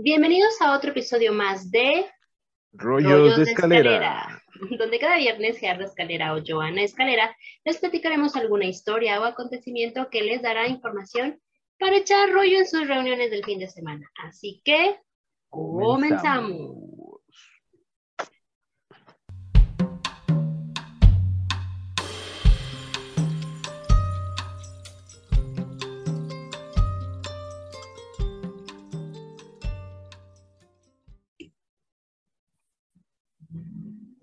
Bienvenidos a otro episodio más de Rollos, de, escalera. donde cada viernes Gerardo Escalera o Joana Escalera les platicaremos alguna historia o acontecimiento que les dará información para echar rollo en sus reuniones del fin de semana. Así que comenzamos.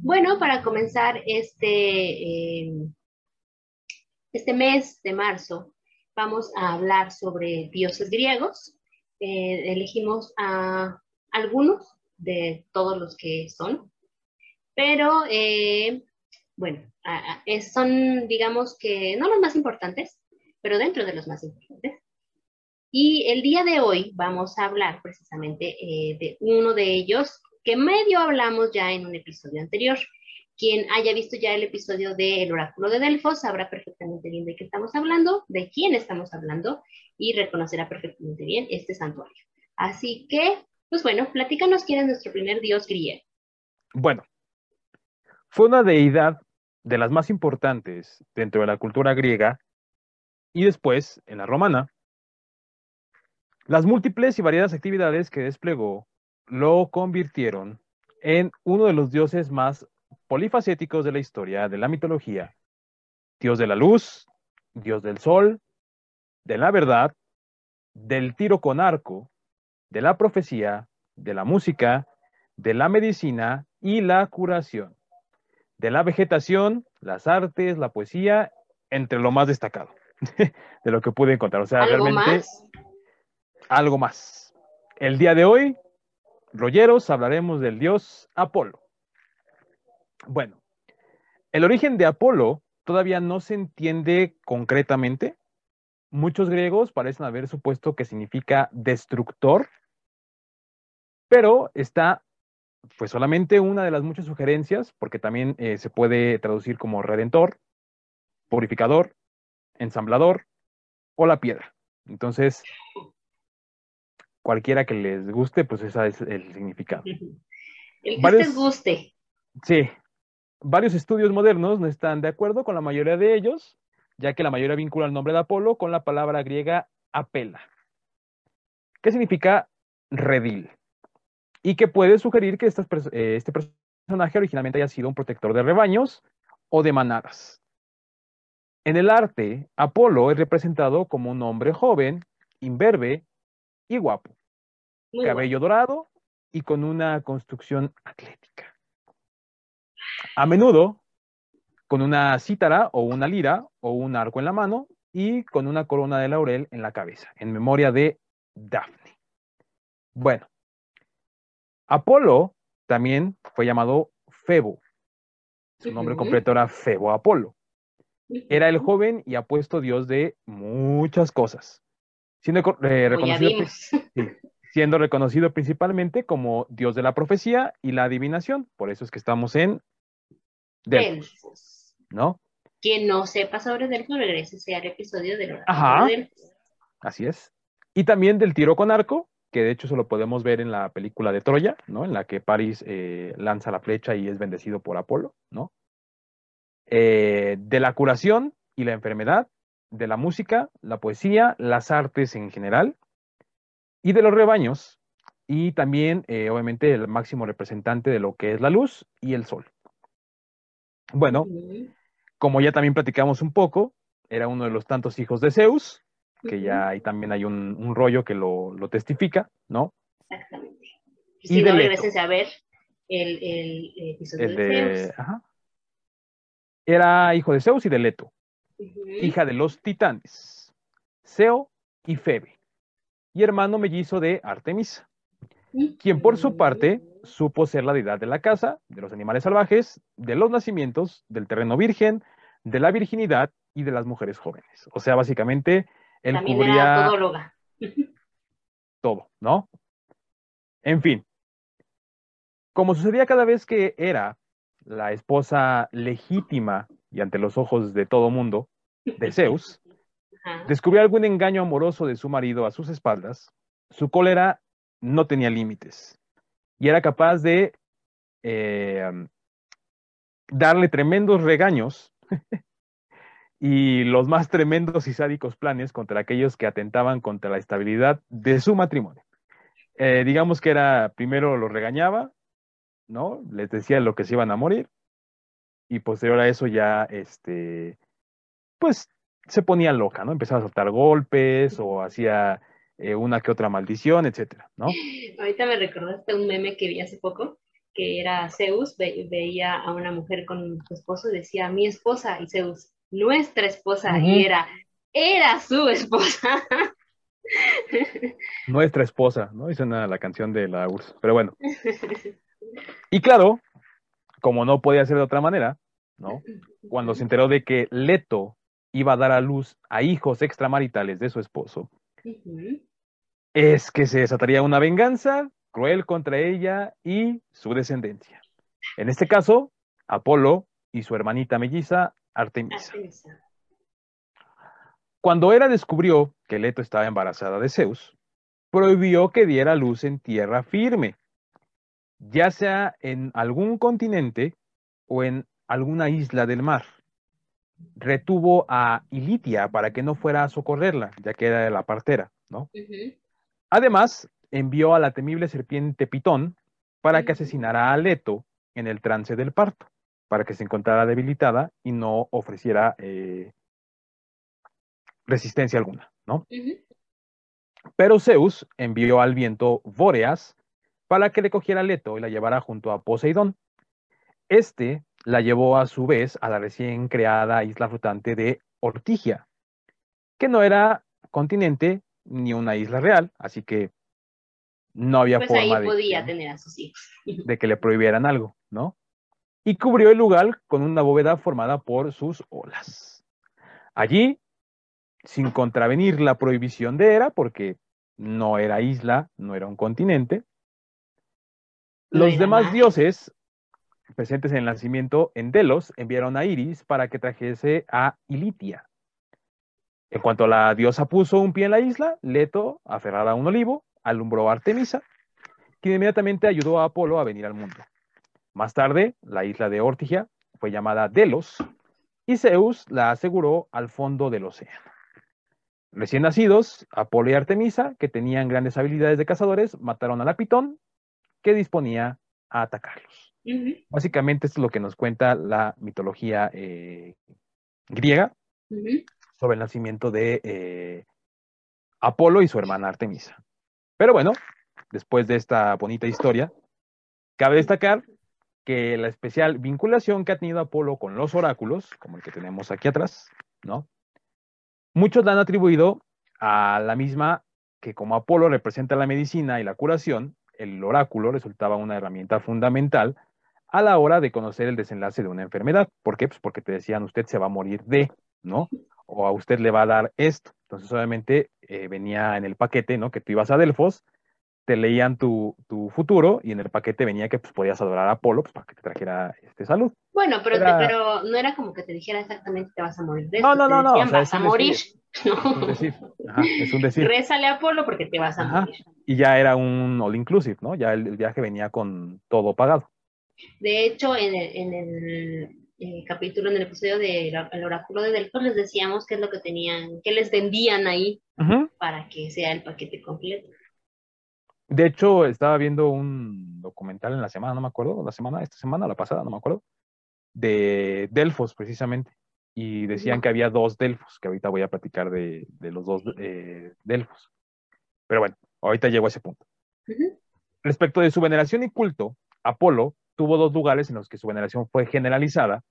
Bueno, para comenzar este, eh, este mes de marzo, vamos a hablar sobre dioses griegos. Eh, elegimos a algunos de todos los que son, pero eh, bueno, son digamos que no los más importantes, pero dentro de los más importantes. Y el día de hoy vamos a hablar precisamente de uno de ellos que medio hablamos ya en un episodio anterior. Quien haya visto ya el episodio del oráculo de Delfos sabrá perfectamente bien de qué estamos hablando, de quién estamos hablando y reconocerá perfectamente bien este santuario. Así que, pues bueno, platícanos quién es nuestro primer dios griego. Bueno, fue una deidad de las más importantes dentro de la cultura griega y después en la romana. Las múltiples y variadas actividades que desplegó lo convirtieron en uno de los dioses más polifacéticos de la historia de la mitología. Dios de la luz, dios del sol, de la verdad, del tiro con arco, de la profecía, de la música, de la medicina y la curación, de la vegetación, las artes, la poesía, entre lo más destacado de lo que pude encontrar. O sea, realmente algo más. El día de hoy rolleros hablaremos del dios Apolo. Bueno, el origen de Apolo todavía no se entiende concretamente. Muchos griegos parecen haber supuesto que significa destructor, pero está pues solamente una de las muchas sugerencias, porque también eh, se puede traducir como redentor, purificador, ensamblador o la piedra. Entonces, cualquiera que les guste, pues ese es el significado. El que les guste. Sí. Varios estudios modernos no están de acuerdo con la mayoría de ellos, ya que la mayoría vincula el nombre de Apolo con la palabra griega apela, que significa redil, y que puede sugerir que eh, este personaje originalmente haya sido un protector de rebaños o de manadas. En el arte, Apolo es representado como un hombre joven, imberbe y guapo, cabello dorado y con una construcción atlética. A menudo con una cítara o una lira o un arco en la mano y con una corona de laurel en la cabeza, en memoria de Daphne. Bueno, Apolo también fue llamado Febo. Su nombre completo era Febo Apolo. Era el joven y apuesto dios de muchas cosas, siendo eh, reconocido siendo reconocido principalmente como Dios de la profecía y la adivinación. Por eso es que estamos en Delfos. ¿No? Quien no sepa sobre Delfos, regrese al episodio de Ajá. Así es. Y también del tiro con arco, que de hecho eso lo podemos ver en la película de Troya, ¿no? En la que París eh, lanza la flecha y es bendecido por Apolo, ¿no? Eh, de la curación y la enfermedad, de la música, la poesía, las artes en general, y de los rebaños, y también, eh, obviamente, el máximo representante de lo que es la luz y el sol. Bueno, como ya también platicamos un poco, era uno de los tantos hijos de Zeus, que ya ahí también hay un, rollo que lo, testifica, ¿no? Exactamente. Si no, a ver el, el, episodio de, Zeus. Era hijo de Zeus y de Leto, hija de los titanes, Zeo y Febe y hermano mellizo de Artemisa, quien por su parte supo ser la deidad de la casa, de los animales salvajes, de los nacimientos, del terreno virgen, de la virginidad y de las mujeres jóvenes. O sea, básicamente, él cubría todo, ¿no? En fin, como sucedía cada vez que era la esposa legítima y ante los ojos de todo mundo de Zeus, descubrió algún engaño amoroso de su marido a sus espaldas, su cólera no tenía límites y era capaz de eh, darle tremendos regaños y los más tremendos y sádicos planes contra aquellos que atentaban contra la estabilidad de su matrimonio. Eh, digamos que era, primero los regañaba, ¿no? Les decía lo que se iban a morir, y posterior a eso ya, este, pues se ponía loca, ¿no? Empezaba a soltar golpes o hacía eh, una que otra maldición, etcétera, ¿no? Ahorita me recordaste un meme que vi hace poco, que era Zeus, veía a una mujer con su esposo y decía, mi esposa, y Zeus, nuestra esposa, y era, era su esposa. Nuestra esposa, ¿no? Hizo una, la canción de la URSS, pero bueno. Y claro, como no podía ser de otra manera, ¿no? Cuando se enteró de que Leto iba a dar a luz a hijos extramaritales de su esposo, es que se desataría una venganza cruel contra ella y su descendencia. En este caso, Apolo y su hermanita melliza, Artemisa. Cuando Hera descubrió que Leto estaba embarazada de Zeus, prohibió que diera luz en tierra firme, ya sea en algún continente o en alguna isla del mar. Retuvo a Ilitia para que no fuera a socorrerla, ya que era la partera, ¿no? Además, envió a la temible serpiente Pitón para que asesinara a Leto en el trance del parto, para que se encontrara debilitada y no ofreciera eh, resistencia alguna, ¿no? Pero Zeus envió al viento Bóreas para que le cogiera Leto y la llevara junto a Poseidón. Este la llevó a su vez a la recién creada isla flotante de Ortigia, que no era continente ni una isla real, así que no había pues forma ahí podía tener a sus hijos. de que le prohibieran algo, ¿no? Y cubrió el lugar con una bóveda formada por sus olas. Allí, sin contravenir la prohibición de Hera, porque no era isla, no era un continente, los demás dioses presentes en el nacimiento en Delos enviaron a Iris para que trajese a Ilitia. En cuanto la diosa puso un pie en la isla, Leto, aferrada a un olivo, alumbró a Artemisa, quien inmediatamente ayudó a Apolo a venir al mundo. Más tarde, la isla de Ortigia fue llamada Delos y Zeus la aseguró al fondo del océano. Recién nacidos, Apolo y Artemisa, que tenían grandes habilidades de cazadores, mataron a la pitón, que disponía a atacarlos. Básicamente esto es lo que nos cuenta la mitología eh, griega sobre el nacimiento de eh, Apolo y su hermana Artemisa. Pero bueno, después de esta bonita historia, cabe destacar que la especial vinculación que ha tenido Apolo con los oráculos, como el que tenemos aquí atrás, ¿no? Muchos la han atribuido a la misma que como Apolo representa la medicina y la curación, el oráculo resultaba una herramienta fundamental a la hora de conocer el desenlace de una enfermedad. ¿Por qué? Pues porque te decían, usted se va a morir de, ¿no? O a usted le va a dar esto. Entonces, obviamente, eh, venía en el paquete, ¿no? Que tú ibas a Delfos, te leían tu, futuro y en el paquete venía que pues, podías adorar a Apolo pues, para que te trajera este, salud. Bueno, pero, pero no era como que te dijera exactamente te vas a morir de No, no, no, no. vas a morir. Es un decir. es un decir. Rézale a Apolo porque te vas a morir. Y ya era un all inclusive, ¿no? Ya el, viaje venía con todo pagado. De hecho, en el, en el eh, capítulo, en el episodio del oráculo de Delfos, les decíamos qué es lo que tenían, qué les vendían ahí para que sea el paquete completo. De hecho, estaba viendo un documental en la semana, no me acuerdo, la semana, esta semana, la pasada, no me acuerdo, de Delfos precisamente. Y decían que había dos Delfos, que ahorita voy a platicar de, los dos eh, Delfos. Pero bueno, ahorita llego a ese punto. Respecto de su veneración y culto, Apolo tuvo dos lugares en los que su veneración fue generalizada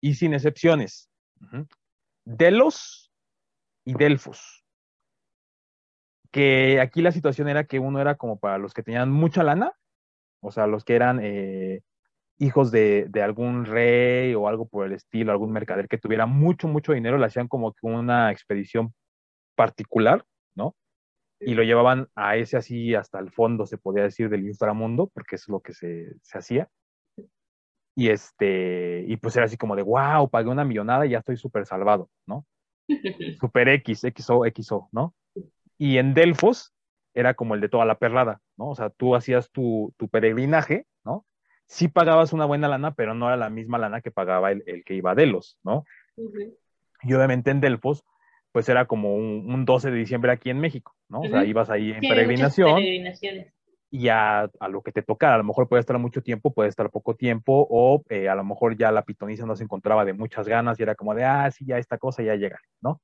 y sin excepciones. Delos y Delfos. Que aquí la situación era que uno era como para los que tenían mucha lana, o sea, los que eran eh, hijos de, algún rey o algo por el estilo, algún mercader que tuviera mucho, mucho dinero, le hacían como que una expedición particular, ¿no? Y lo llevaban a ese así hasta el fondo, se podía decir, del inframundo, porque es lo que se, se hacía. Y este, y pues era así como de, wow, pagué una millonada y ya estoy súper salvado, ¿no? Super X, XO, XO, ¿no? Y en Delfos era como el de toda la perrada, ¿no? O sea, tú hacías tu, tu peregrinaje, ¿no? Sí pagabas una buena lana, pero no era la misma lana que pagaba el, el que iba a Delos, ¿no? Y obviamente en Delfos, pues era como un, un, 12 de diciembre aquí en México, ¿no? O sea, ibas ahí en peregrinación y a, a, lo que te tocara, a lo mejor puede estar mucho tiempo, puede estar poco tiempo, o eh, a lo mejor ya la pitoniza no se encontraba de muchas ganas y era como de, ah, sí, ya esta cosa ya llega, ¿no?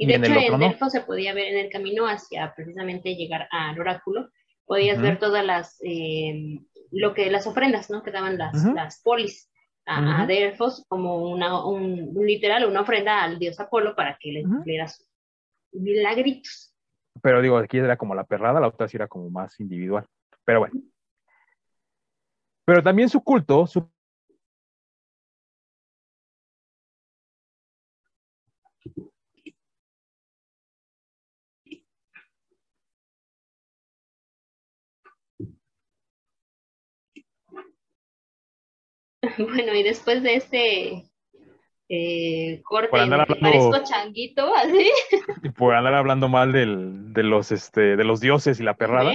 Y, de hecho en, Delfos se podía ver en el camino hacia precisamente llegar al oráculo, podías ver todas las, eh, lo que, las ofrendas, ¿no? Que daban las, las polis a, Delfos como una, un, literal, una ofrenda al dios Apolo para que le cumpliera sus milagritos. Pero digo, aquí era como la perrada, la otra sí era como más individual. Pero bueno. Pero también su culto, su Bueno, y después de este eh, corte, parezco changuito, así. Y por andar hablando mal del, de, los, este, de los dioses y la perrada.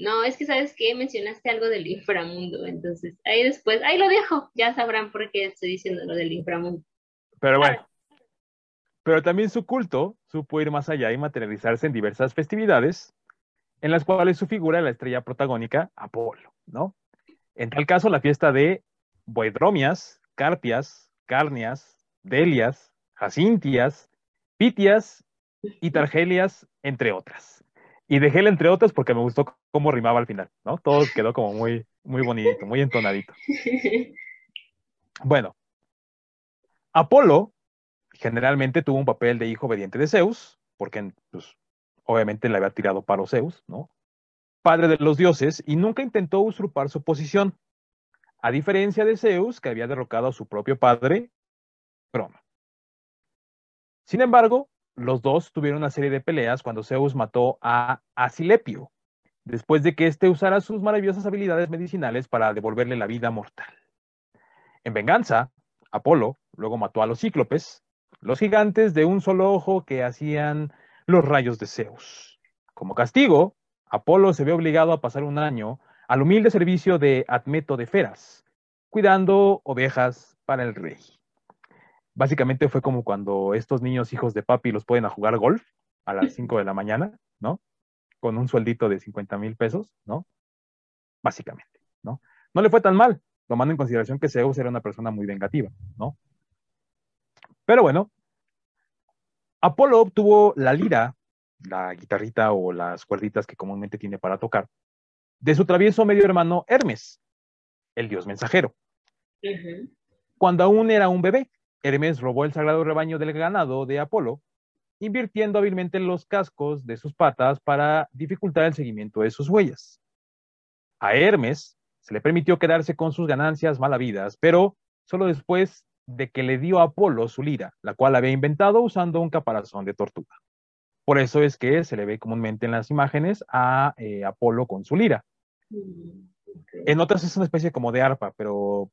No, es que sabes que mencionaste algo del inframundo, entonces ahí después, ahí lo dejo, ya sabrán por qué estoy diciendo lo del inframundo. Pero bueno, pero también su culto supo ir más allá y materializarse en diversas festividades, en las cuales su figura la estrella protagónica, Apolo, ¿no? En tal caso, la fiesta de Boedromias, Carpias, Carnias, Delias, Jacintias, Pitias y Targelias, entre otras. Y dejé el entre otras porque me gustó cómo rimaba al final, ¿no? Todo quedó como muy, muy bonito, muy entonadito. Bueno, Apolo generalmente tuvo un papel de hijo obediente de Zeus, porque pues, obviamente le había tirado paro Zeus, ¿no? Padre de los dioses, y nunca intentó usurpar su posición, a diferencia de Zeus, que había derrocado a su propio padre, Broma. Sin embargo, los dos tuvieron una serie de peleas cuando Zeus mató a Asilepio, después de que éste usara sus maravillosas habilidades medicinales para devolverle la vida mortal. En venganza, Apolo luego mató a los cíclopes, los gigantes de un solo ojo que hacían los rayos de Zeus. Como castigo, Apolo se ve obligado a pasar un año al humilde servicio de Admeto de Feras, cuidando ovejas para el rey. Básicamente fue como cuando estos niños hijos de papi los pueden a jugar golf a las 5 de la mañana, ¿no? Con un sueldito de 50 mil pesos, ¿no? Básicamente, ¿no? No le fue tan mal, tomando en consideración que Zeus era una persona muy vengativa, ¿no? Pero bueno, Apolo obtuvo la lira la guitarrita o las cuerditas que comúnmente tiene para tocar, de su travieso medio hermano Hermes, el dios mensajero. Cuando aún era un bebé, Hermes robó el sagrado rebaño del ganado de Apolo, invirtiendo hábilmente en los cascos de sus patas para dificultar el seguimiento de sus huellas. A Hermes se le permitió quedarse con sus ganancias malavidas, pero solo después de que le dio a Apolo su lira, la cual había inventado usando un caparazón de tortuga. Por eso es que se le ve comúnmente en las imágenes a eh, Apolo con su lira. Mm, en otras es una especie como de arpa, pero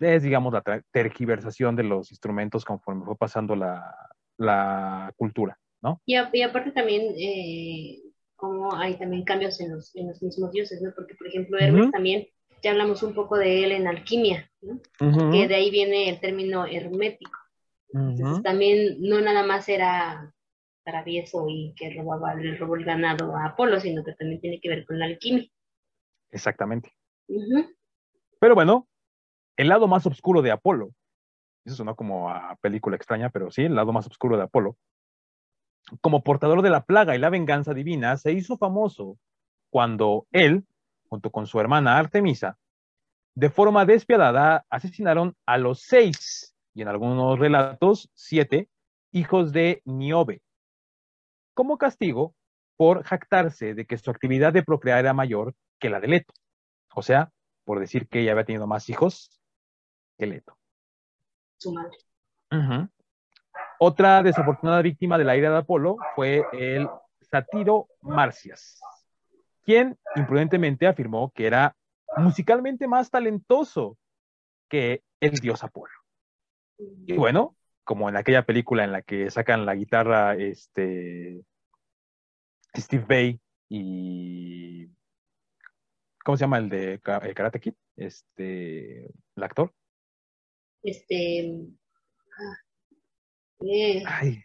es, digamos, la tergiversación de los instrumentos conforme fue pasando la, la cultura, ¿no? Y, aparte también, eh, como hay también cambios en los, en los mismos dioses, ¿no? Porque, por ejemplo, Hermes también, ya hablamos un poco de él en alquimia, ¿no? Que de ahí viene el término hermético. Entonces, también no nada más era travieso y que robaba, le robó el ganado a Apolo, sino que también tiene que ver con la alquimia. Exactamente. Pero bueno, el lado más oscuro de Apolo, eso sonó como a película extraña, pero sí, el lado más oscuro de Apolo, como portador de la plaga y la venganza divina, se hizo famoso cuando él, junto con su hermana Artemisa, de forma despiadada asesinaron a los seis, y en algunos relatos, siete, hijos de Niobe, como castigo por jactarse de que su actividad de procrear era mayor que la de Leto. O sea, por decir que ella había tenido más hijos que Leto. Su madre. Otra desafortunada víctima de la ira de Apolo fue el satiro Marcias, quien imprudentemente afirmó que era musicalmente más talentoso que el dios Apolo. Y bueno, como en aquella película en la que sacan la guitarra, este, Steve Bay y. ¿Cómo se llama el de Karate Kid? Este. El actor. Este. Ah, eh,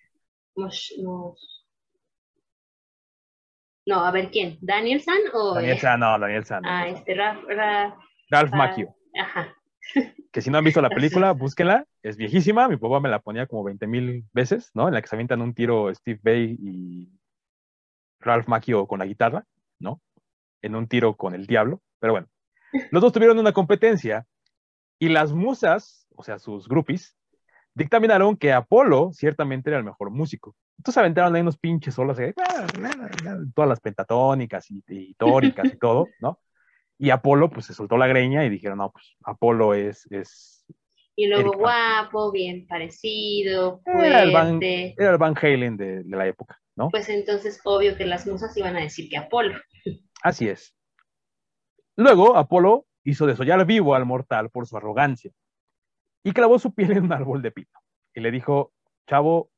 No, a ver quién. ¿Daniel San o.? Daniel San, no, Daniel San. Ah, este Ralph. Ralph, Ralph Macchio. Ajá. Que si no han visto la película, búsquenla. Es viejísima. Mi papá me la ponía como 20 mil veces, ¿no? En la que se avientan un tiro Steve Bay y Ralph Macchio con la guitarra, ¿no? En un tiro con el diablo. Pero bueno, los dos tuvieron una competencia y las musas, o sea, sus groupies, dictaminaron que Apolo ciertamente era el mejor músico. Entonces aventaron ahí unos pinches solos, eh, todas las pentatónicas y, y tóricas y todo, ¿no? Y Apolo, pues se soltó la greña y dijeron, no, pues Apolo es. es y luego guapo, bien parecido, Era el Van, era el Van Halen de, de la época, ¿no? Pues entonces, obvio que las musas iban a decir que Apolo. Así es. Luego, Apolo hizo desollar vivo al mortal por su arrogancia y clavó su piel en un árbol de pino. Y le dijo, chavo,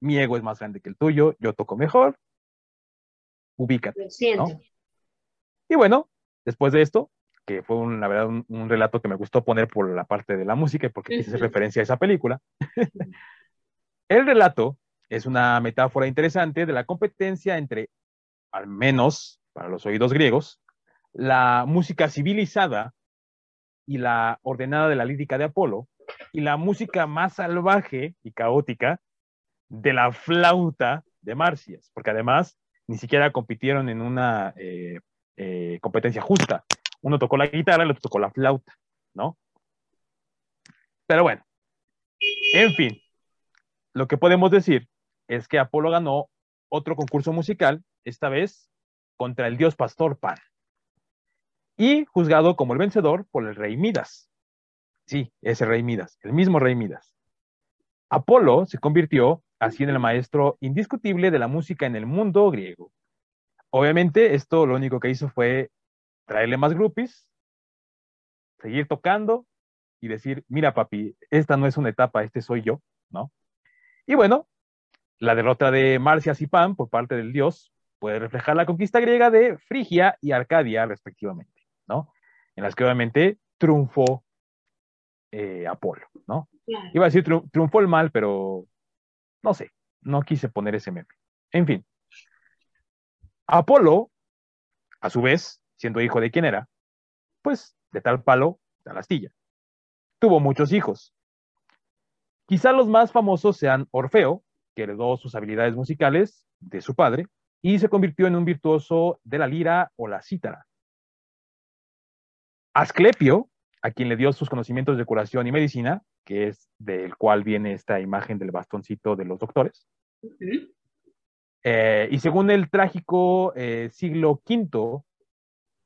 mi ego es más grande que el tuyo, yo toco mejor, ubícate. Lo siento. Y bueno, después de esto, que fue un, la verdad un, relato que me gustó poner por la parte de la música, porque uh referencia a esa película, el relato es una metáfora interesante de la competencia entre, al menos para los oídos griegos, la música civilizada y la ordenada de la lírica de Apolo, y la música más salvaje y caótica de la flauta de Marcias, porque además ni siquiera compitieron en una eh, eh, competencia justa. Uno tocó la guitarra, el otro tocó la flauta, ¿no? Pero bueno, en fin, lo que podemos decir es que Apolo ganó otro concurso musical, esta vez contra el dios pastor Pan, y juzgado como el vencedor por el rey Midas. Sí, ese rey Midas, el mismo rey Midas. Apolo se convirtió así en el maestro indiscutible de la música en el mundo griego. Obviamente, esto lo único que hizo fue traerle más groupies, seguir tocando y decir, mira papi, esta no es una etapa, este soy yo, ¿no? Y bueno, la derrota de Marcias y Pan por parte del dios puede reflejar la conquista griega de Frigia y Arcadia, respectivamente, ¿no? En las que obviamente triunfó eh, Apolo, ¿no? Iba a decir triunfó el mal, pero no sé, no quise poner ese meme. En fin, Apolo, a su vez, siendo hijo de quien era, pues de tal palo, tal astilla. Tuvo muchos hijos. Quizá los más famosos sean Orfeo, que heredó sus habilidades musicales de su padre y se convirtió en un virtuoso de la lira o la cítara. Asclepio, a quien le dio sus conocimientos de curación y medicina, que es del cual viene esta imagen del bastoncito de los doctores. Eh, y según el trágico eh, siglo V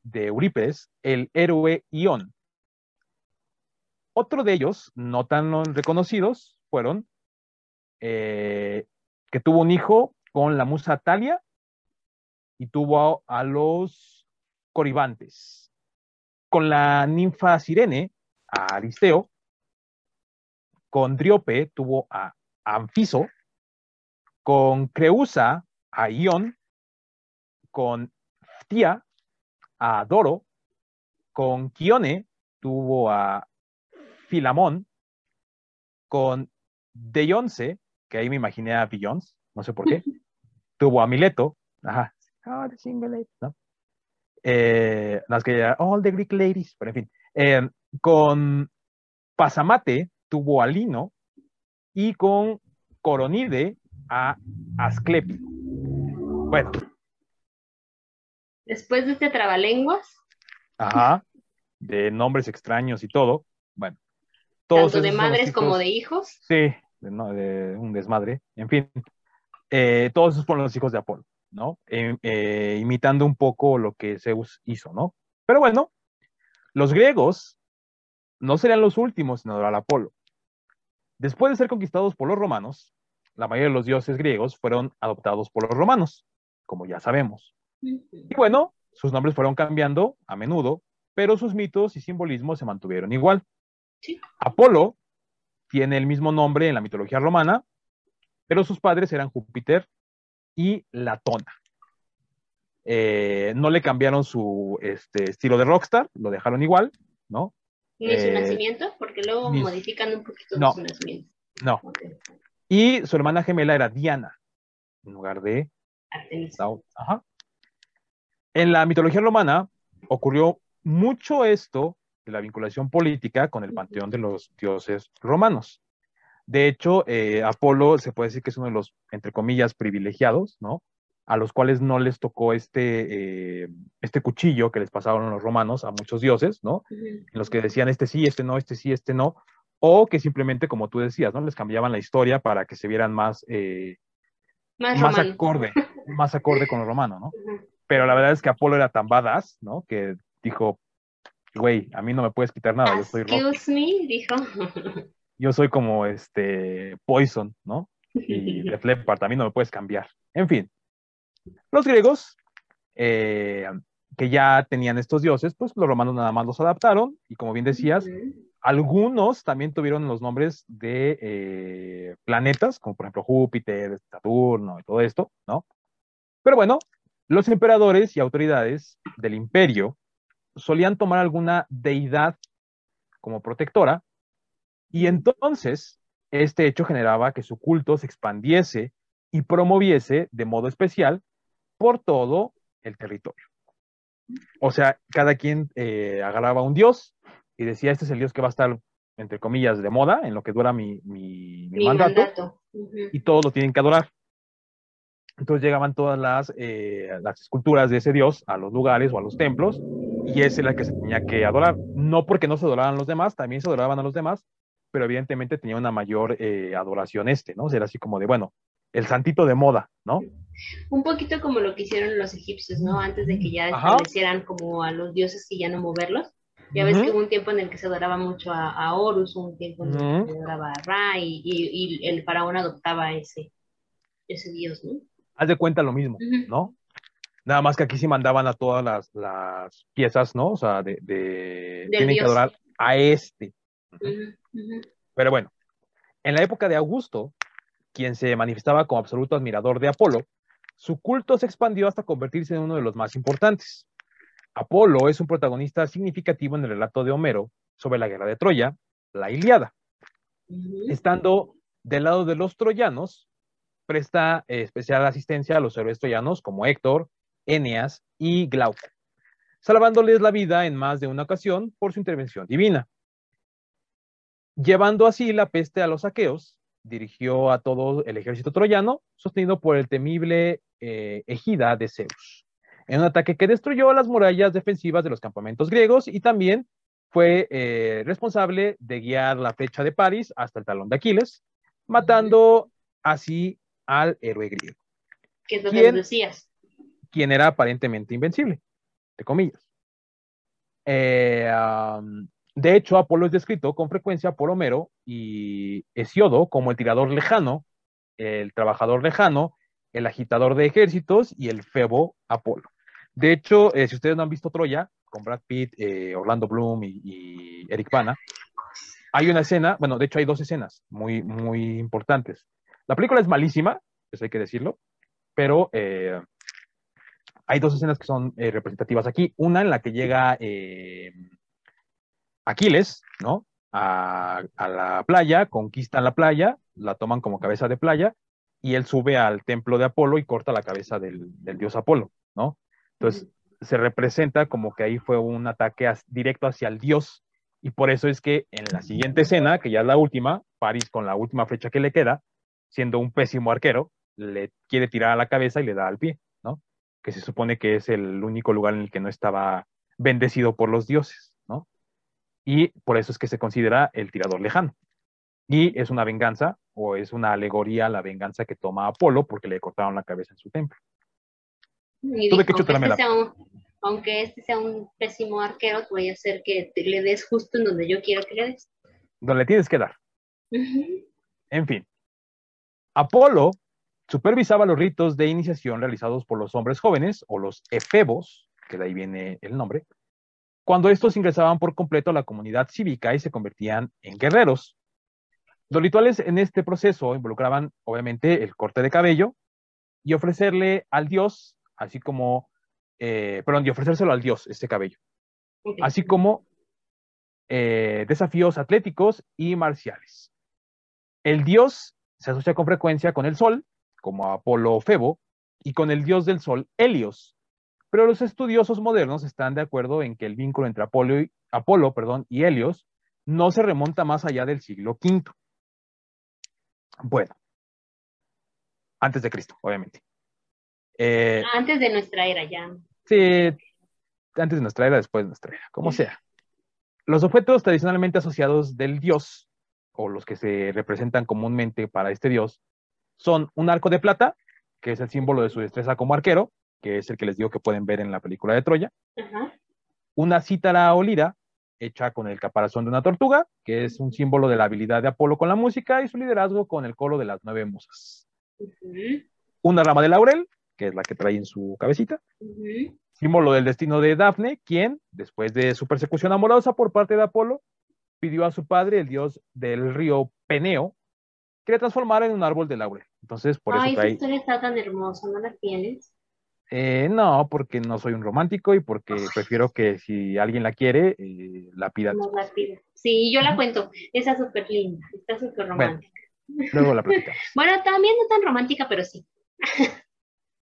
de Eurípides, el héroe Ión. Otro de ellos, no tan reconocidos, fueron eh, que tuvo un hijo con la musa Talia y tuvo a, a los coribantes. Con la ninfa Sirene, a Aristeo, con Driope tuvo a Anfiso, con Creusa a Ion, con Tía a Doro, con Kione tuvo a Filamón, con Deyonce, que ahí me imaginé a Beyoncé, no sé por qué, tuvo a Mileto, ajá, oh, the single ¿no? Eh, las que all the Greek ladies, pero en fin, eh, con Pasamate tuvo a Lino y con Coronide a Asclepio. Bueno. Después de este trabalenguas. Ajá. De nombres extraños y todo. Bueno. Todos Tanto de madres como de hijos. Sí, de, un desmadre. En fin. Eh, todos esos fueron los hijos de Apolo, ¿no? Eh, eh, imitando un poco lo que Zeus hizo, ¿no? Pero bueno, los griegos no serían los últimos en adorar a Apolo. Después de ser conquistados por los romanos, la mayoría de los dioses griegos fueron adoptados por los romanos como ya sabemos. Y bueno, sus nombres fueron cambiando a menudo, pero sus mitos y simbolismos se mantuvieron igual. Apolo tiene el mismo nombre en la mitología romana, pero sus padres eran Júpiter y Latona. Eh, no le cambiaron su este, estilo de rockstar, lo dejaron igual, ¿no? ¿Ni su nacimiento? Porque luego modifican un poquito su nacimiento. No. Y su hermana gemela era Diana, en lugar de Ajá. En la mitología romana ocurrió mucho esto de la vinculación política con el panteón de los dioses romanos. De hecho, eh, Apolo se puede decir que es uno de los, entre comillas, privilegiados, ¿no? A los cuales no les tocó este, eh, este cuchillo que les pasaron los romanos a muchos dioses, ¿no? En los que decían este sí, este no, este sí, este no, o que simplemente, como tú decías, ¿no? Les cambiaban la historia para que se vieran más, eh, más, acorde, más acorde con lo romano, ¿no? Pero la verdad es que Apolo era tan badass, ¿no? Que dijo, güey, a mí no me puedes quitar nada, yo soy Excuse me, dijo. yo soy como este Poison, ¿no? Y de Leppard, a mí no me puedes cambiar. En fin, los griegos, eh, que ya tenían estos dioses, pues los romanos nada más los adaptaron y como bien decías, algunos también tuvieron los nombres de eh, planetas, como por ejemplo Júpiter, Saturno y todo esto, ¿no? Pero bueno, los emperadores y autoridades del imperio solían tomar alguna deidad como protectora y entonces este hecho generaba que su culto se expandiese y promoviese de modo especial por todo el territorio. O sea, cada quien eh, agarraba un dios y decía, este es el dios que va a estar, entre comillas, de moda en lo que dura mi, mi, mandato, y todos lo tienen que adorar. Entonces llegaban todas las, eh, las esculturas de ese dios a los lugares o a los templos y ese era el que se tenía que adorar. No porque no se adoraban los demás, también se adoraban a los demás, pero evidentemente tenía una mayor eh, adoración este, ¿no? Era así como de, bueno, el santito de moda, ¿no? Un poquito como lo que hicieron los egipcios, ¿no? Antes de que ya establecieran como a los dioses y ya no moverlos. Ya ves que hubo un tiempo en el que se adoraba mucho a, Horus, un tiempo en el que se adoraba a Ra y, el faraón adoptaba ese, ese dios, ¿no? Haz de cuenta lo mismo, ¿no? Nada más que aquí sí mandaban a todas las, piezas, ¿no? O sea, de, tienen que adorar a este. Pero bueno, en la época de Augusto, quien se manifestaba como absoluto admirador de Apolo, su culto se expandió hasta convertirse en uno de los más importantes. Apolo es un protagonista significativo en el relato de Homero sobre la guerra de Troya, la Iliada. Estando del lado de los troyanos, presta eh, especial asistencia a los héroes troyanos como Héctor, Eneas y Glauco, salvándoles la vida en más de una ocasión por su intervención divina. Llevando así la peste a los aqueos, dirigió a todo el ejército troyano, sostenido por el temible eh, ejida de Zeus, en un ataque que destruyó las murallas defensivas de los campamentos griegos y también fue eh, responsable de guiar la flecha de París hasta el talón de Aquiles, matando así al héroe griego. ¿Qué es lo que decías? quien era aparentemente invencible, de comillas. Eh, de hecho, Apolo es descrito con frecuencia por Homero y Hesiodo como el tirador lejano, el trabajador lejano, el agitador de ejércitos y el febo Apolo. De hecho, eh, si ustedes no han visto Troya, con Brad Pitt, eh, Orlando Bloom y, Eric Bana, hay una escena, bueno, de hecho hay dos escenas muy, muy importantes. La película es malísima, eso hay que decirlo, pero hay dos escenas que son eh, representativas aquí. Una en la que llega eh, Aquiles, ¿no? A, la playa, conquistan la playa, la toman como cabeza de playa, y él sube al templo de Apolo y corta la cabeza del, dios Apolo, ¿no? Entonces, se representa como que ahí fue un ataque directo hacia el dios, y por eso es que en la siguiente escena, que ya es la última, París con la última flecha que le queda, siendo un pésimo arquero, le quiere tirar a la cabeza y le da al pie que se supone que es el único lugar en el que no estaba bendecido por los dioses, ¿no? Y por eso es que se considera el tirador lejano. Y es una venganza o es una alegoría a la venganza que toma Apolo porque le cortaron la cabeza en su templo. Y aunque, este sea un, aunque este sea un pésimo arquero, voy a hacer que le des justo en donde yo quiero que le des. Donde le tienes que dar. En fin. Apolo Supervisaba los ritos de iniciación realizados por los hombres jóvenes o los efebos, que de ahí viene el nombre, cuando estos ingresaban por completo a la comunidad cívica y se convertían en guerreros. Los rituales en este proceso involucraban, obviamente, el corte de cabello, y ofrecerle al dios, así como, eh, perdón, y ofrecérselo al dios, este cabello, así como eh, desafíos atléticos y marciales. El dios se asocia con frecuencia con el sol, como Apolo o Febo, y con el dios del sol, Helios. Pero los estudiosos modernos están de acuerdo en que el vínculo entre Apolo y, Apolo, perdón, y Helios no se remonta más allá del siglo V. Bueno, antes de Cristo, obviamente. Eh, Antes de nuestra era ya. Sí, antes de nuestra era, después de nuestra era, como sea. Los objetos tradicionalmente asociados del dios, o los que se representan comúnmente para este dios, son un arco de plata, que es el símbolo de su destreza como arquero, que es el que les digo que pueden ver en la película de Troya, una cítara o lira, hecha con el caparazón de una tortuga, que es un símbolo de la habilidad de Apolo con la música y su liderazgo con el coro de las nueve musas. Una rama de laurel, que es la que trae en su cabecita, símbolo del destino de Dafne, quien, después de su persecución amorosa por parte de Apolo, pidió a su padre, el dios del río Peneo, que le transformara en un árbol de laurel. Entonces, por Ay, eso esa trae. historia está tan hermosa, ¿no la tienes? Eh, no, porque no soy un romántico y porque prefiero que si alguien la quiere, eh, la pida. No la pido. Sí, yo la cuento. Esa es súper linda, está súper romántica. Luego la platicamos. Bueno, también no tan romántica, pero sí.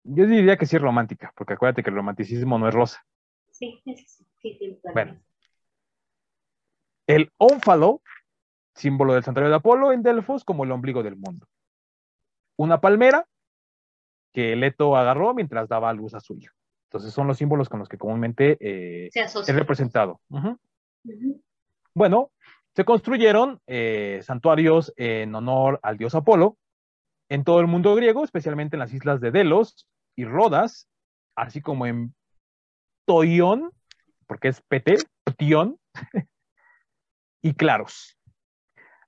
Yo diría que sí es romántica, porque acuérdate que el romanticismo no es rosa. Sí, eso sí, sí, sí, Bueno. El ónfalo, símbolo del santuario de Apolo en Delfos como el ombligo del mundo. Una palmera que Leto agarró mientras daba a luz a su hijo. Entonces son los símbolos con los que comúnmente eh, Se es representado. Bueno, se construyeron eh, santuarios en honor al dios Apolo en todo el mundo griego, especialmente en las islas de Delos y Rodas, así como en Toión, porque es PT, Tión, y Claros.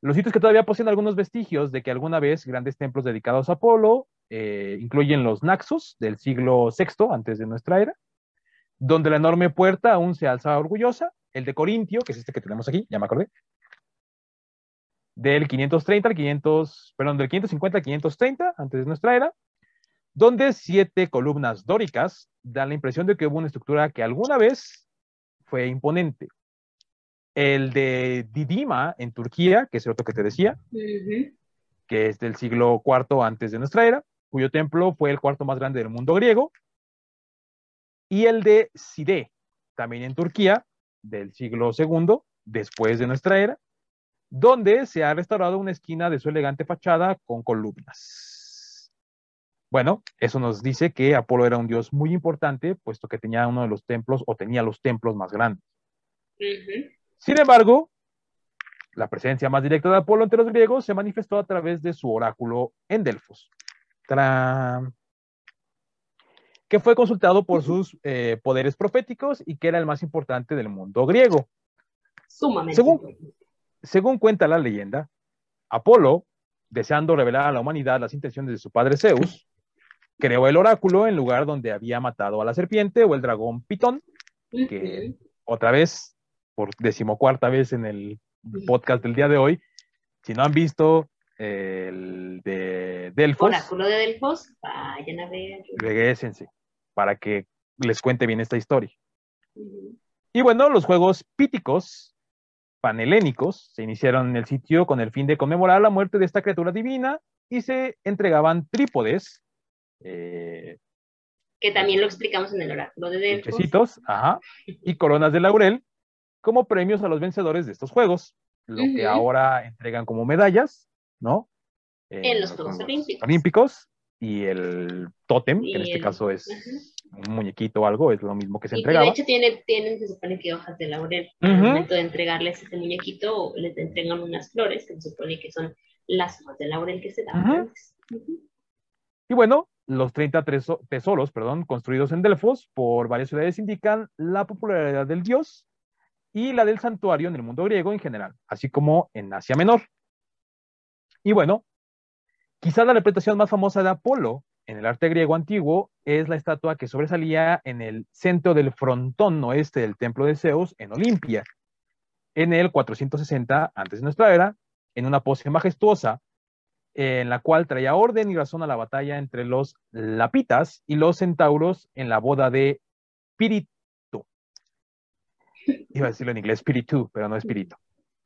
Los sitios que todavía poseen algunos vestigios de que alguna vez grandes templos dedicados a Apolo eh, incluyen los Naxos del siglo VI antes de nuestra era, donde la enorme puerta aún se alza orgullosa, el de Corintio, que es este que tenemos aquí, ya me acordé, del 530 al 500, perdón, del 550 al 530 antes de nuestra era, donde siete columnas dóricas dan la impresión de que hubo una estructura que alguna vez fue imponente. El de Didima en Turquía, que es el otro que te decía, que es del siglo IV antes de nuestra era, cuyo templo fue el cuarto más grande del mundo griego, y el de Side, también en Turquía, del siglo II, después de nuestra era, donde se ha restaurado una esquina de su elegante fachada con columnas. Bueno, eso nos dice que Apolo era un dios muy importante, puesto que tenía uno de los templos o tenía los templos más grandes. Sin embargo, la presencia más directa de Apolo entre los griegos se manifestó a través de su oráculo en Delfos, ¡Tarán! que fue consultado por sus eh, poderes proféticos y que era el más importante del mundo griego. Sumamente. Según-. Según cuenta la leyenda, Apolo, deseando revelar a la humanidad las intenciones de su padre Zeus, creó el oráculo en lugar donde había matado a la serpiente o el dragón Pitón, que otra vez, por decimocuarta vez en el podcast del día de hoy, si no han visto eh, el de Delfos, Oráculo de Delfos, vayan a ver. regresense para que les cuente bien esta historia. Y bueno, los juegos píticos panhelénicos se iniciaron en el sitio con el fin de conmemorar la muerte de esta criatura divina y se entregaban trípodes, eh, Que también lo explicamos en el oráculo de Delfos. Ajá, y coronas de laurel como premios a los vencedores de estos juegos, lo que Ujú. ahora entregan como medallas, ¿no? En los Juegos Olímpicos. Olímpicos y el tótem, que en Y este el- caso es Ujú. un muñequito o algo, es lo mismo que se Y que entregaba. de hecho tiene, tienen, se supone que hojas de laurel. Al Ujú. momento de entregarles ese muñequito, les entregan unas flores que se supone que son las hojas de laurel que se daban antes. Y bueno, los 30 treso- tesoros, perdón, construidos en Delfos por varias ciudades indican la popularidad del dios y la del santuario en el mundo griego en general, así como en Asia Menor. Y bueno, quizá la representación más famosa de Apolo en el arte griego antiguo es la estatua que sobresalía en el centro del frontón oeste del templo de Zeus en Olimpia, en el 460 antes de nuestra era, en una pose majestuosa, en la cual traía orden y razón a la batalla entre los lapitas y los centauros en la boda de Pirito. Iba a decirlo en inglés, Spiritu, pero no Espíritu.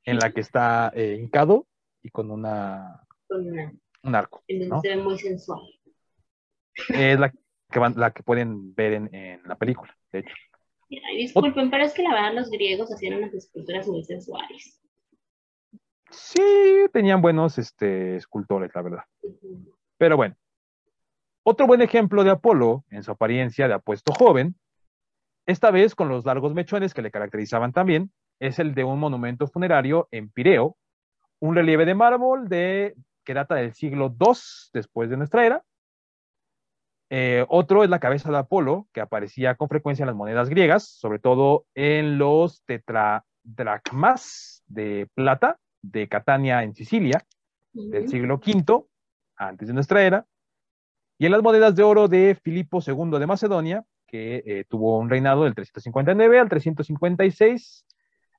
En la que está eh, hincado y con una un arco. ¿no? Se ve muy sensual. Es la que, van, la que pueden ver en, en la película, de hecho. disculpen, pero es que la verdad los griegos hacían unas esculturas muy sensuales. Sí, tenían buenos este, escultores, la verdad. Pero bueno. Otro buen ejemplo de Apolo, en su apariencia de apuesto joven, esta vez con los largos mechones que le caracterizaban también, es el de un monumento funerario en Pireo, un relieve de mármol de, que data del siglo II después de nuestra era. Eh, otro es la cabeza de Apolo, que aparecía con frecuencia en las monedas griegas, sobre todo en los tetradracmas de plata de Catania en Sicilia, del siglo V, antes de nuestra era, y en las monedas de oro de Filipo II de Macedonia, que eh, tuvo un reinado del 359 al 356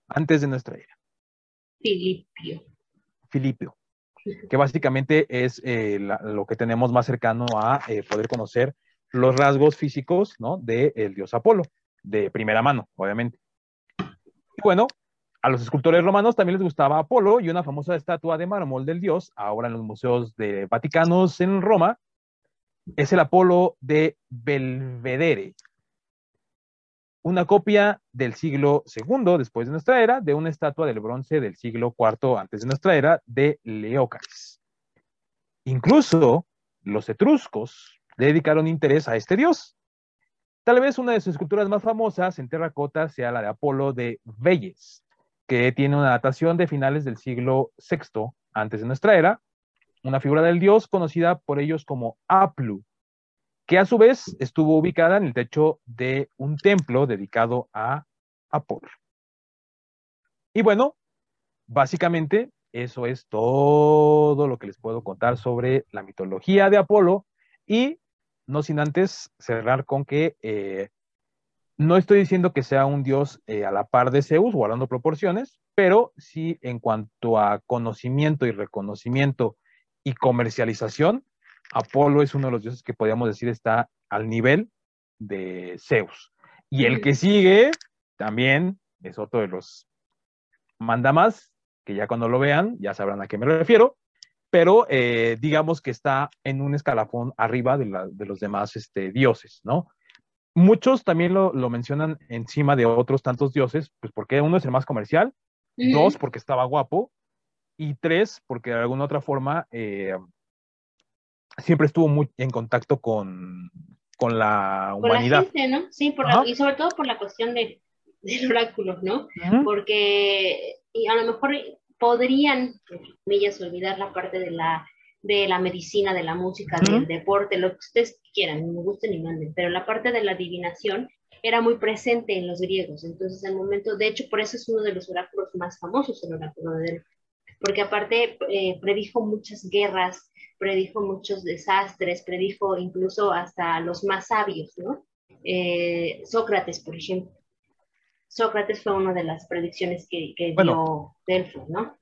antes de nuestra era. Filipio. Filipio, que básicamente es eh, lo que tenemos más cercano a eh, poder conocer los rasgos físicos ¿no? del dios Apolo, de primera mano, obviamente. Y bueno, a los escultores romanos también les gustaba Apolo y una famosa estatua de mármol del dios, ahora en los museos de Vaticanos en Roma, es el Apolo de Belvedere, una copia del siglo II después de nuestra era de una estatua del bronce del siglo IV antes de nuestra era de Leócaris. Incluso los etruscos dedicaron interés a este dios. Tal vez una de sus esculturas más famosas en terracota sea la de Apolo de Velles, que tiene una datación de finales del siglo VI antes de nuestra era, una figura del dios conocida por ellos como Aplu, que a su vez estuvo ubicada en el techo de un templo dedicado a Apolo. Y bueno, básicamente eso es todo lo que les puedo contar sobre la mitología de Apolo y no sin antes cerrar con que eh, no estoy diciendo que sea un dios eh, a la par de Zeus, guardando proporciones, pero sí en cuanto a conocimiento y reconocimiento y comercialización, Apolo es uno de los dioses que podríamos decir está al nivel de Zeus. Y el que sigue también es otro de los mandamás, que ya cuando lo vean ya sabrán a qué me refiero, pero eh, digamos que está en un escalafón arriba de, los demás este, dioses, ¿no? muchos también lo, mencionan encima de otros tantos dioses, pues porque uno es el más comercial, dos, porque estaba guapo, y tres, porque de alguna otra forma eh, siempre estuvo muy en contacto con, la humanidad. Con la gente, ¿no? Sí, y sobre todo por la cuestión de, del oráculo, ¿no? Porque y a lo mejor podrían, comillas, olvidar la parte de la de la medicina, de la música, del deporte, lo que ustedes quieran, me gusten ni manden, pero la parte de la adivinación era muy presente en los griegos. Entonces, el momento, de hecho, por eso es uno de los oráculos más famosos, el oráculo de Delfos, porque aparte eh, predijo muchas guerras, predijo muchos desastres, predijo incluso hasta los más sabios, ¿no? Eh, Sócrates, por ejemplo. Sócrates fue una de las predicciones que, dio Delfos, ¿no?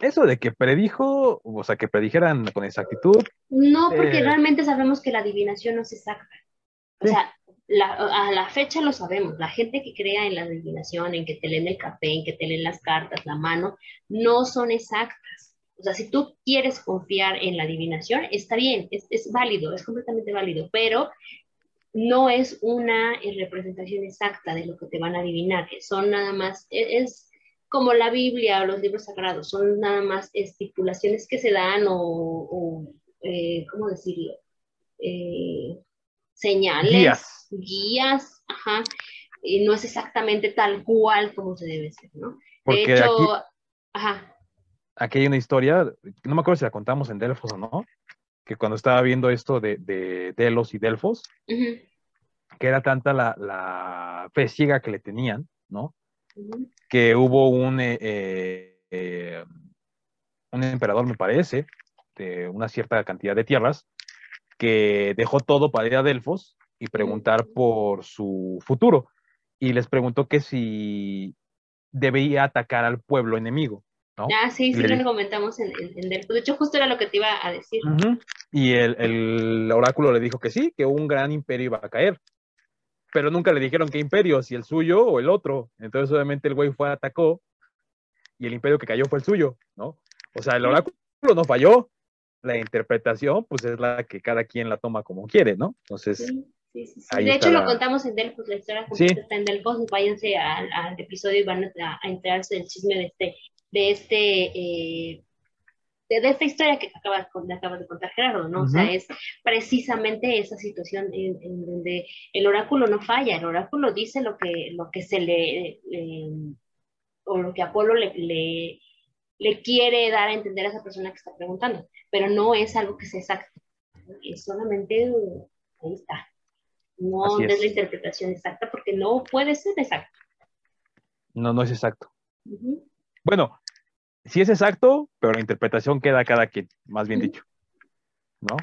eso de que predijo, o sea, que predijeran con exactitud. No, porque eh, realmente sabemos que la adivinación no se exacta. O sea, a la fecha lo sabemos. La gente que crea en la adivinación, en que te leen el café, en que te leen las cartas, la mano, no son exactas. O sea, si tú quieres confiar en la adivinación, está bien, es, es válido, es completamente válido, pero no es una representación exacta de lo que te van a adivinar. Son nada más, e, es como la Biblia o los libros sagrados, son nada más estipulaciones que se dan o, eh, ¿cómo decirlo? Eh, señales, guías, ajá, y no es exactamente tal cual como se debe ser, ¿no? de hecho, aquí, ajá. Aquí hay una historia, no me acuerdo si la contamos en Delfos o no, que cuando estaba viendo esto de, de Delos y Delfos, que era tanta la, la fe ciega que le tenían, ¿no? que hubo un, eh, eh, eh, un emperador, me parece, de una cierta cantidad de tierras, que dejó todo para ir a Delfos y preguntar por su futuro. Y les preguntó que si debía atacar al pueblo enemigo, Ah, sí, sí, lo comentamos en, en, De hecho, justo era lo que te iba a decir. Y el, el, oráculo le dijo que sí, que un gran imperio iba a caer. Pero nunca le dijeron qué imperio, si el suyo o el otro. Entonces, obviamente, el güey fue, atacó, y el imperio que cayó fue el suyo, ¿no? O sea, el oráculo no falló. La interpretación, pues es la que cada quien la toma como quiere, ¿no? Entonces. Sí, sí, sí. De hecho, lo contamos en Delfos, la historia completa está en Delfos. Váyanse al, al, episodio y van a, a enterarse del chisme de este de este eh, de, esta historia que acabas, de contar Gerardo, ¿no? O sea, es precisamente esa situación en, donde el oráculo no falla, el oráculo dice lo que, lo que se le, o lo que Apolo le, le, le, quiere dar a entender a esa persona que está preguntando, pero no es algo que sea exacto, es solamente, ahí está, no es. la interpretación exacta porque no puede ser exacto. No, no es exacto. Bueno, sí es exacto, pero la interpretación queda a cada quien, más bien dicho. ¿No?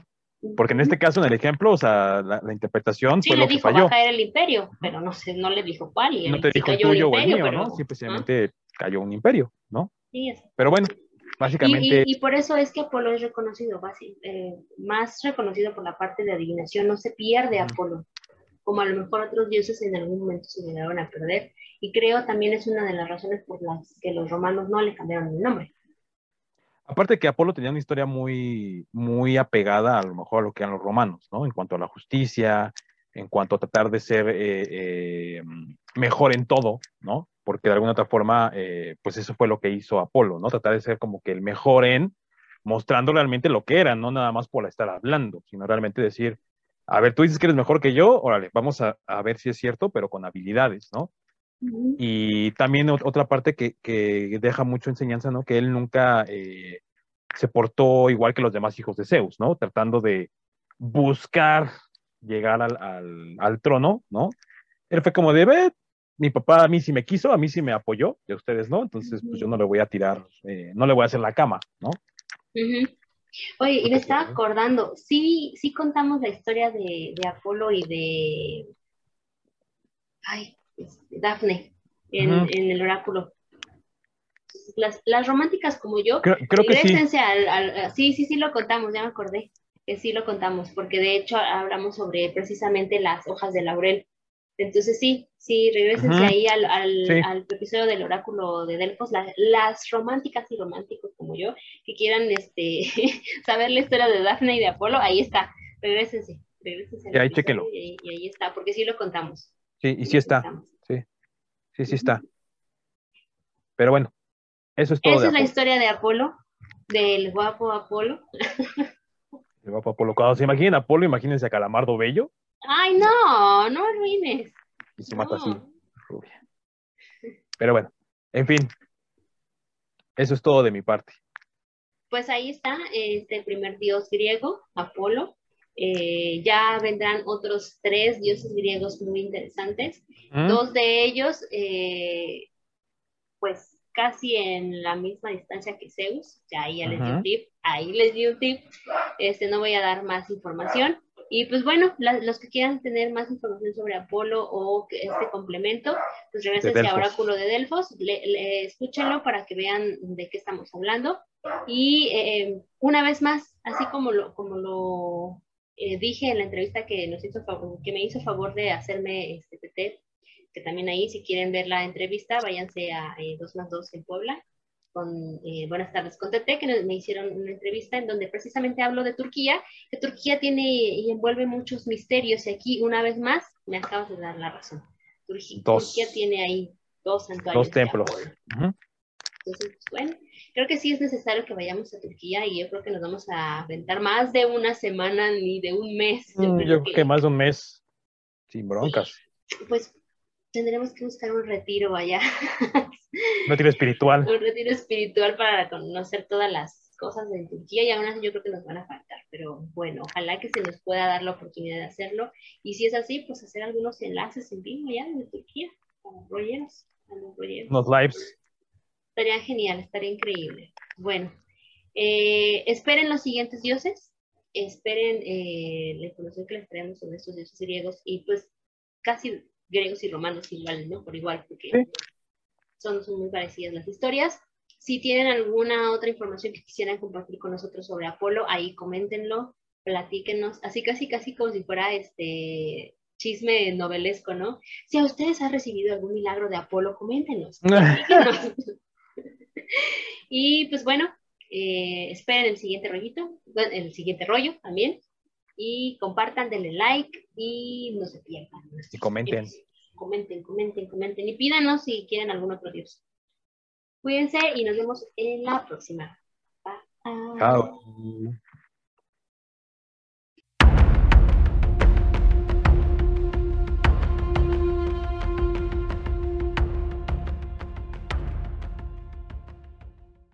Porque en este caso, en el ejemplo, o sea, la, interpretación sí, fue lo que falló. Sí, le dijo va a caer el imperio, pero no, sé, no le dijo cuál. Y no te dijo tuyo o el mío, ¿no? Simplemente cayó un imperio, ¿no? Sí. Pero bueno, básicamente... Y, por eso es que Apolo es reconocido, eh, más reconocido por la parte de adivinación. No se pierde Apolo, como a lo mejor otros dioses en algún momento se llegaron a perder y creo también es una de las razones por las que los romanos no le cambiaron el nombre. Aparte que Apolo tenía una historia muy, muy apegada a lo mejor a lo que eran los romanos, ¿no? En cuanto a la justicia, en cuanto a tratar de ser eh, eh, mejor en todo, ¿no? Porque de alguna otra forma, eh, pues eso fue lo que hizo Apolo, ¿no? Tratar de ser como que el mejor en, mostrando realmente lo que era, no nada más por estar hablando, sino realmente decir, a ver, tú dices que eres mejor que yo, órale, vamos a, a ver si es cierto, pero con habilidades, ¿no? Y también otra parte que, que, deja mucho enseñanza, ¿no? Que él nunca se portó igual que los demás hijos de Zeus, ¿no? Tratando de buscar llegar al, al, al trono, ¿no? Él fue como de, ve, mi papá a mí sí me quiso, a mí sí me apoyó, y a ustedes no, entonces pues yo no le voy a tirar, eh, no le voy a hacer la cama, ¿no? Oye, y me estaba acordando, sí, sí contamos la historia de, de Apolo y de, ay, este, Dafne en, el oráculo. Las, las, románticas como yo, creo, que sí. Al, sí, sí, sí lo contamos, ya me acordé que sí lo contamos, porque de hecho hablamos sobre precisamente las hojas de laurel. Entonces sí, sí, regresense ahí al, al, episodio del oráculo de Delfos, las románticas y románticos como yo, que quieran este, saber la historia de Dafne y de Apolo, ahí está, regresense, regresense. Y ahí, y, y ahí está, porque sí lo contamos. Sí, y sí está. Sí, sí, sí está. Pero bueno, eso es todo. Esa es la historia de Apolo, del guapo Apolo. El guapo Apolo. Cuando se imaginen Apolo, imagínense a Calamardo Bello. Ay, no, no arruines. Y se mata así, rubia. Pero bueno, en fin. Eso es todo de mi parte. Pues ahí está este primer dios griego, Apolo. Eh, ya vendrán otros tres dioses griegos muy interesantes. Mm. Dos de ellos, eh, pues casi en la misma distancia que Zeus. Ya ahí les di un tip. Ahí les di un tip. Este, no voy a dar más información. Y pues bueno, los que quieran tener más información sobre Apolo o este complemento, pues regresen a Oráculo de Delfos, le, escúchenlo para que vean de qué estamos hablando. Y eh, una vez más, así como lo, como lo eh, dije en la entrevista que, nos hizo que me hizo favor de hacerme este que también ahí si quieren ver la entrevista, váyanse a 2 eh, más 2 en Puebla, con eh, Buenas tardes con TT, que me hicieron una entrevista en donde precisamente hablo de Turquía, que Turquía tiene y envuelve muchos misterios, y aquí una vez más me acabas de dar la razón. Turquía, tiene ahí dos santuarios. Dos templos. Entonces, pues, bueno, creo que sí es necesario que vayamos a Turquía y yo creo que nos vamos a aventar más de una semana ni de un mes. Yo, mm, creo, que... más de un mes, sin broncas. Pues tendremos que buscar un retiro allá. Un retiro espiritual. un retiro espiritual para conocer todas las cosas de Turquía y aún así yo creo que nos van a faltar, pero bueno, ojalá que se nos pueda dar la oportunidad de hacerlo y si es así, pues hacer algunos enlaces en vivo ya de Turquía, a los rolleros, a los rolleros. Los lives. Estaría genial, estaría increíble. Bueno, eh, esperen los siguientes dioses, esperen eh, la información que les traemos sobre estos dioses griegos y pues casi griegos y romanos igual, ¿no? Por igual, porque son, muy parecidas las historias. Si tienen alguna otra información que quisieran compartir con nosotros sobre Apolo, ahí coméntenlo, platíquenos, así casi casi como si fuera este chisme novelesco, ¿no? Si a ustedes han recibido algún milagro de Apolo, coméntenos. y pues bueno, eh, esperen el siguiente rollito, el siguiente rollo también. Y compartan, denle like y no se pierdan. Y comenten. Comenten, comenten, comenten. Y pídanos si quieren algún otro dios. Cuídense y nos vemos en la próxima. Chao.